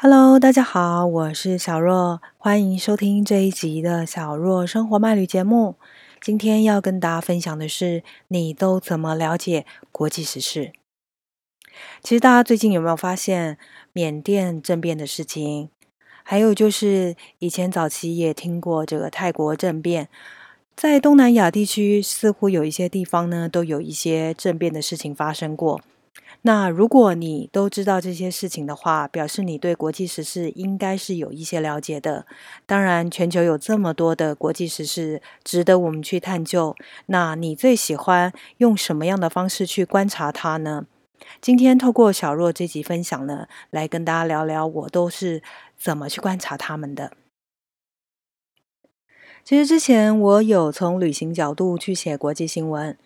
Hello，大家好，我是小若，欢迎收听这一集的小若生活漫旅节目。今天要跟大家分享的是，你都怎么了解国际时事？其实大家最近有没有发现缅甸政变的事情？还有就是以前早期也听过这个泰国政变，在东南亚地区似乎有一些地方呢，都有一些政变的事情发生过。那如果你都知道这些事情的话，表示你对国际时事应该是有一些了解的。当然，全球有这么多的国际时事值得我们去探究。那你最喜欢用什么样的方式去观察它呢？今天透过小若这集分享呢，来跟大家聊聊我都是怎么去观察他们的。其实之前我有从旅行角度去写国际新闻。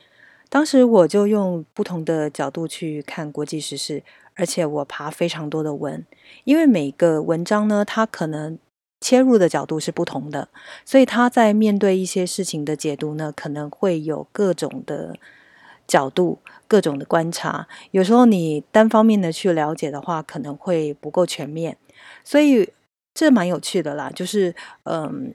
当时我就用不同的角度去看国际时事，而且我爬非常多的文，因为每个文章呢，它可能切入的角度是不同的，所以他在面对一些事情的解读呢，可能会有各种的角度、各种的观察。有时候你单方面的去了解的话，可能会不够全面，所以这蛮有趣的啦，就是嗯。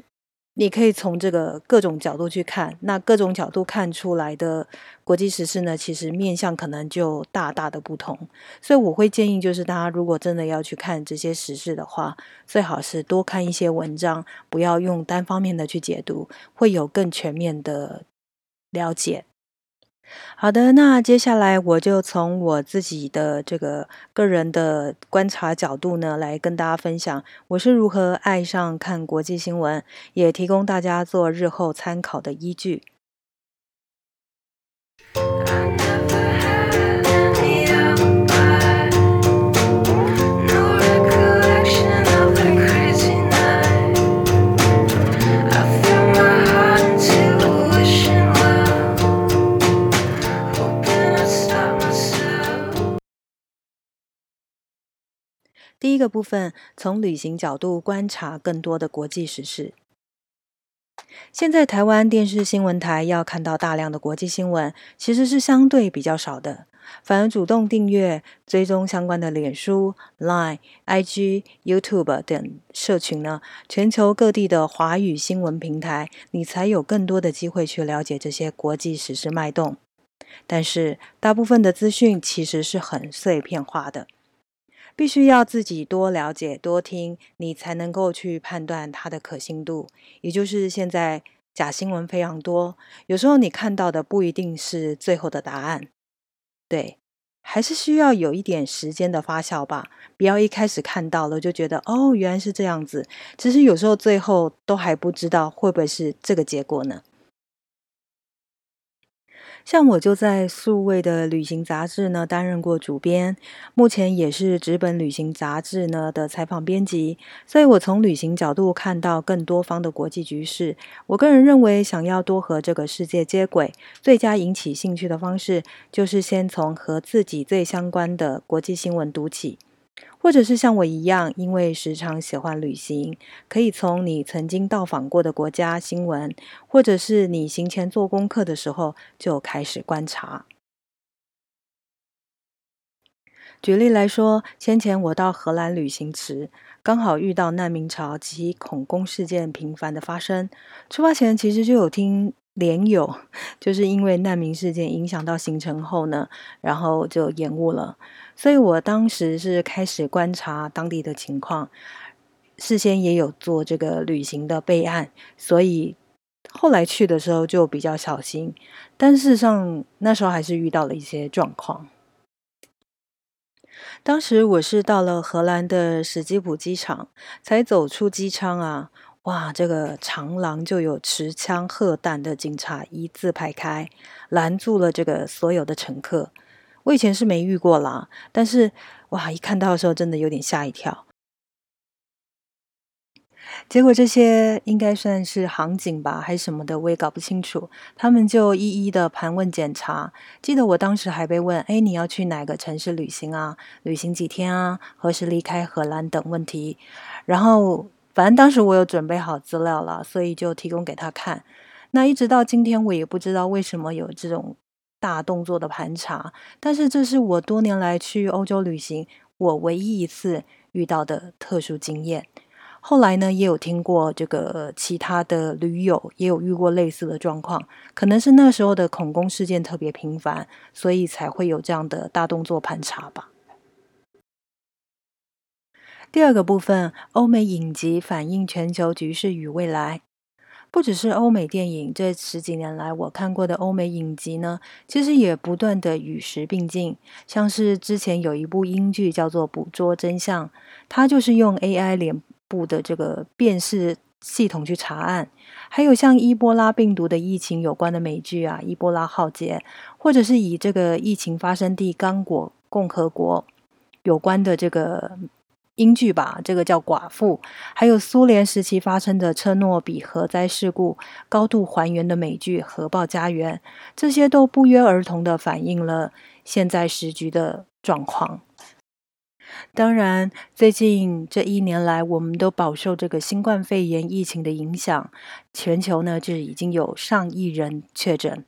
你可以从这个各种角度去看，那各种角度看出来的国际时事呢，其实面向可能就大大的不同。所以我会建议，就是大家如果真的要去看这些时事的话，最好是多看一些文章，不要用单方面的去解读，会有更全面的了解。好的，那接下来我就从我自己的这个个人的观察角度呢，来跟大家分享我是如何爱上看国际新闻，也提供大家做日后参考的依据。第一个部分，从旅行角度观察更多的国际时事。现在台湾电视新闻台要看到大量的国际新闻，其实是相对比较少的。反而主动订阅、追踪相关的脸书、Line、IG、YouTube 等社群呢，全球各地的华语新闻平台，你才有更多的机会去了解这些国际时事脉动。但是，大部分的资讯其实是很碎片化的。必须要自己多了解、多听，你才能够去判断它的可信度。也就是现在假新闻非常多，有时候你看到的不一定是最后的答案。对，还是需要有一点时间的发酵吧。不要一开始看到了就觉得哦，原来是这样子。其实有时候最后都还不知道会不会是这个结果呢。像我就在数位的旅行杂志呢担任过主编，目前也是纸本旅行杂志呢的采访编辑，所以我从旅行角度看到更多方的国际局势。我个人认为，想要多和这个世界接轨，最佳引起兴趣的方式，就是先从和自己最相关的国际新闻读起。或者是像我一样，因为时常喜欢旅行，可以从你曾经到访过的国家新闻，或者是你行前做功课的时候就开始观察。举例来说，先前我到荷兰旅行时，刚好遇到难民潮及恐攻事件频繁的发生。出发前其实就有听连友，就是因为难民事件影响到行程后呢，然后就延误了。所以我当时是开始观察当地的情况，事先也有做这个旅行的备案，所以后来去的时候就比较小心。但事实上那时候还是遇到了一些状况。当时我是到了荷兰的史基普机场，才走出机舱啊，哇，这个长廊就有持枪荷弹的警察一字排开，拦住了这个所有的乘客。我以前是没遇过啦，但是哇，一看到的时候真的有点吓一跳。结果这些应该算是航警吧，还是什么的，我也搞不清楚。他们就一一的盘问检查。记得我当时还被问：“哎，你要去哪个城市旅行啊？旅行几天啊？何时离开荷兰等问题。”然后反正当时我有准备好资料了，所以就提供给他看。那一直到今天，我也不知道为什么有这种。大动作的盘查，但是这是我多年来去欧洲旅行，我唯一一次遇到的特殊经验。后来呢，也有听过这个其他的驴友也有遇过类似的状况，可能是那时候的恐攻事件特别频繁，所以才会有这样的大动作盘查吧。第二个部分，欧美影集反映全球局势与未来。不只是欧美电影，这十几年来我看过的欧美影集呢，其实也不断的与时并进。像是之前有一部英剧叫做《捕捉真相》，它就是用 AI 脸部的这个辨识系统去查案。还有像伊波拉病毒的疫情有关的美剧啊，《伊波拉浩劫》，或者是以这个疫情发生地刚果共和国有关的这个。英剧吧，这个叫《寡妇》，还有苏联时期发生的车诺比核灾事故，高度还原的美剧《核爆家园》，这些都不约而同的反映了现在时局的状况。当然，最近这一年来，我们都饱受这个新冠肺炎疫情的影响，全球呢就已经有上亿人确诊。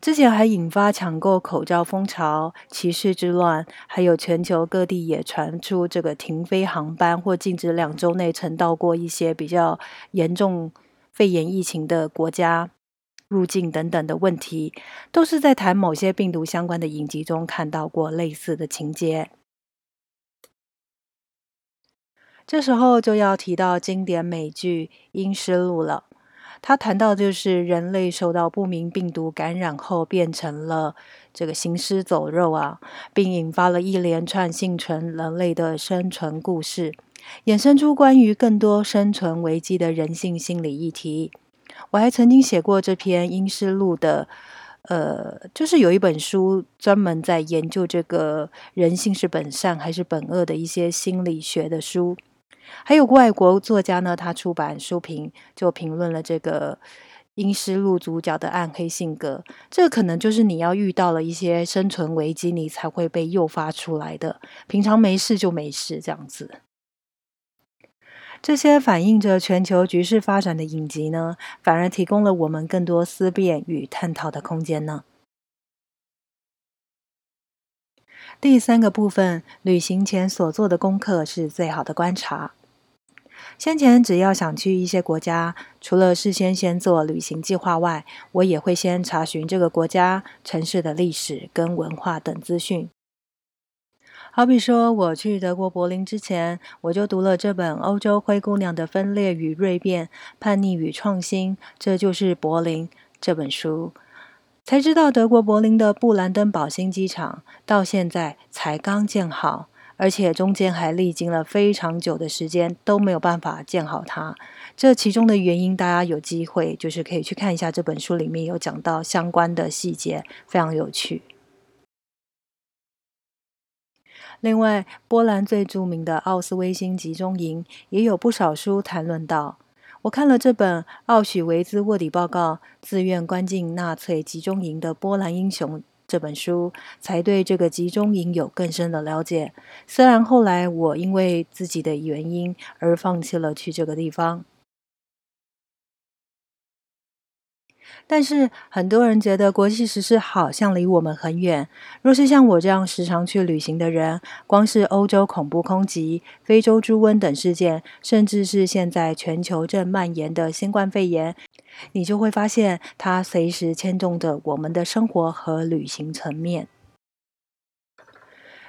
之前还引发抢购口罩风潮、歧视之乱，还有全球各地也传出这个停飞航班或禁止两周内曾到过一些比较严重肺炎疫情的国家入境等等的问题，都是在谈某些病毒相关的影集中看到过类似的情节。这时候就要提到经典美剧《英尸路》了。他谈到，就是人类受到不明病毒感染后，变成了这个行尸走肉啊，并引发了一连串幸存人类的生存故事，衍生出关于更多生存危机的人性心理议题。我还曾经写过这篇《阴尸录》的，呃，就是有一本书专门在研究这个人性是本善还是本恶的一些心理学的书。还有外国作家呢，他出版书评就评论了这个《阴尸路》主角的暗黑性格，这可能就是你要遇到了一些生存危机，你才会被诱发出来的。平常没事就没事这样子。这些反映着全球局势发展的影集呢，反而提供了我们更多思辨与探讨的空间呢。第三个部分，旅行前所做的功课是最好的观察。先前只要想去一些国家，除了事先先做旅行计划外，我也会先查询这个国家城市的历史跟文化等资讯。好比说，我去德国柏林之前，我就读了这本《欧洲灰姑娘的分裂与锐变：叛逆与创新》，这就是柏林这本书。才知道德国柏林的布兰登堡新机场到现在才刚建好，而且中间还历经了非常久的时间都没有办法建好它。这其中的原因，大家有机会就是可以去看一下这本书里面有讲到相关的细节，非常有趣。另外，波兰最著名的奥斯威辛集中营也有不少书谈论到。我看了这本奥许维兹卧底报告：自愿关进纳粹集中营的波兰英雄这本书，才对这个集中营有更深的了解。虽然后来我因为自己的原因而放弃了去这个地方。但是很多人觉得国际时事好像离我们很远。若是像我这样时常去旅行的人，光是欧洲恐怖空袭、非洲猪瘟等事件，甚至是现在全球正蔓延的新冠肺炎，你就会发现它随时牵动着我们的生活和旅行层面。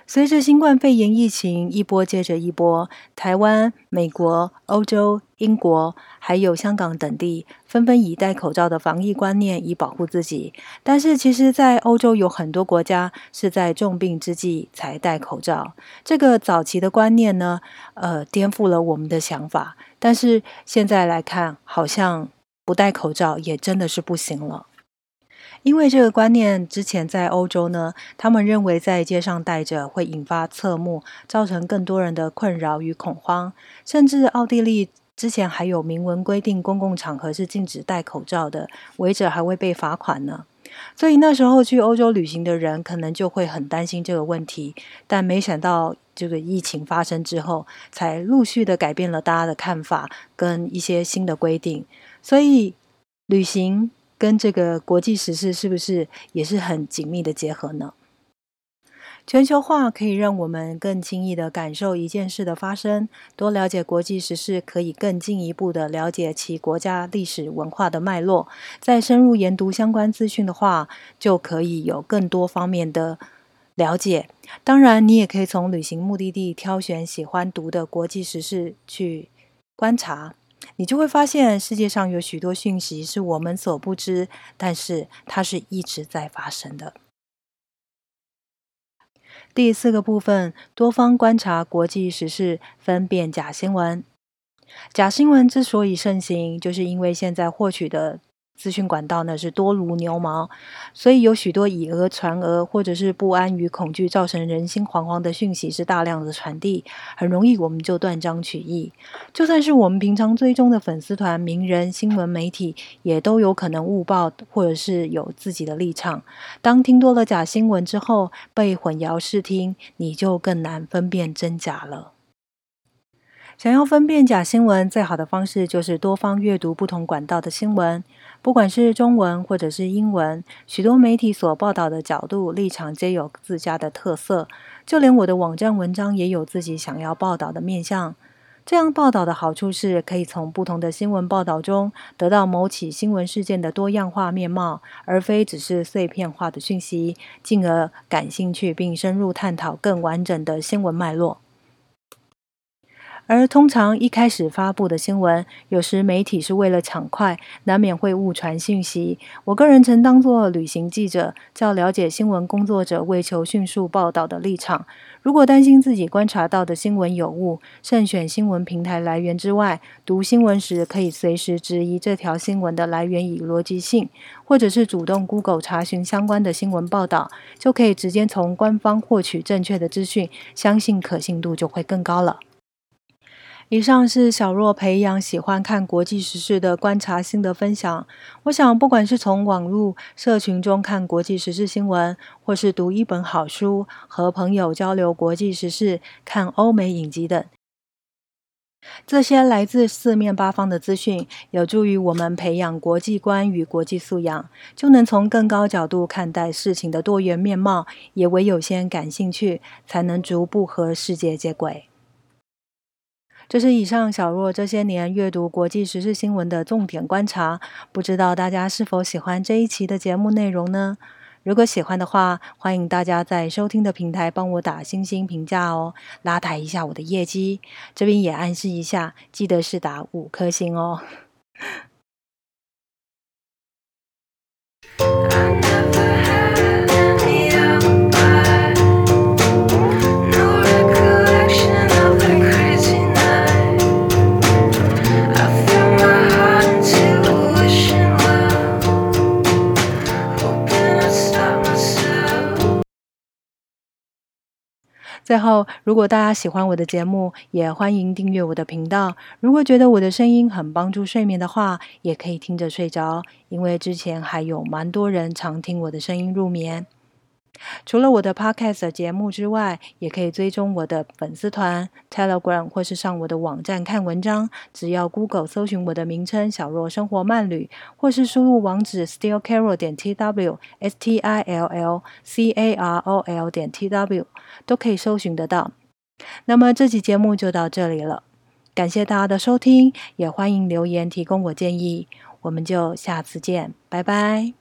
随着新冠肺炎疫情一波接着一波，台湾、美国、欧洲、英国还有香港等地纷纷以戴口罩的防疫观念以保护自己。但是，其实，在欧洲有很多国家是在重病之际才戴口罩。这个早期的观念呢，呃，颠覆了我们的想法。但是现在来看，好像不戴口罩也真的是不行了。因为这个观念之前在欧洲呢，他们认为在街上戴着会引发侧目，造成更多人的困扰与恐慌。甚至奥地利之前还有明文规定，公共场合是禁止戴口罩的，违者还会被罚款呢。所以那时候去欧洲旅行的人可能就会很担心这个问题。但没想到这个疫情发生之后，才陆续的改变了大家的看法跟一些新的规定。所以旅行。跟这个国际时事是不是也是很紧密的结合呢？全球化可以让我们更轻易的感受一件事的发生，多了解国际时事，可以更进一步的了解其国家历史文化的脉络。再深入研读相关资讯的话，就可以有更多方面的了解。当然，你也可以从旅行目的地挑选喜欢读的国际时事去观察，你就会发现世界上有许多讯息是我们所不知，但是它是一直在发生的。第四个部分，多方观察国际时事，分辨假新闻。假新闻之所以盛行，就是因为现在获取的。资讯管道呢是多如牛毛，所以有许多以讹传讹，或者是不安与恐惧造成人心惶惶的讯息是大量的传递，很容易我们就断章取义。就算是我们平常追踪的粉丝团、名人、新闻媒体，也都有可能误报，或者是有自己的立场。当听多了假新闻之后，被混淆视听，你就更难分辨真假了。想要分辨假新闻，最好的方式就是多方阅读不同管道的新闻，不管是中文或者是英文，许多媒体所报道的角度立场皆有自家的特色。就连我的网站文章也有自己想要报道的面向。这样报道的好处是，可以从不同的新闻报道中得到某起新闻事件的多样化面貌，而非只是碎片化的讯息，进而感兴趣并深入探讨更完整的新闻脉络。而通常一开始发布的新闻，有时媒体是为了抢快，难免会误传信息。我个人曾当作旅行记者，较了解新闻工作者为求迅速报道的立场。如果担心自己观察到的新闻有误，慎选新闻平台来源之外，读新闻时可以随时质疑这条新闻的来源与逻辑性，或者是主动 Google 查询相关的新闻报道，就可以直接从官方获取正确的资讯，相信可信度就会更高了。以上是小若培养喜欢看国际时事的观察心得分享。我想，不管是从网络社群中看国际时事新闻，或是读一本好书，和朋友交流国际时事，看欧美影集等，这些来自四面八方的资讯，有助于我们培养国际观与国际素养，就能从更高角度看待事情的多元面貌。也唯有先感兴趣，才能逐步和世界接轨。这是以上小若这些年阅读国际时事新闻的重点观察，不知道大家是否喜欢这一期的节目内容呢？如果喜欢的话，欢迎大家在收听的平台帮我打星星评价哦，拉抬一下我的业绩。这边也暗示一下，记得是打五颗星哦。最后，如果大家喜欢我的节目，也欢迎订阅我的频道。如果觉得我的声音很帮助睡眠的话，也可以听着睡着，因为之前还有蛮多人常听我的声音入眠。除了我的 Podcast 节目之外，也可以追踪我的粉丝团、Telegram 或是上我的网站看文章。只要 Google 搜寻我的名称“小若生活慢旅”，或是输入网址 stillcarol 点 tw，s t i l l c a r o l 点 t w，都可以搜寻得到。那么这期节目就到这里了，感谢大家的收听，也欢迎留言提供我建议。我们就下次见，拜拜。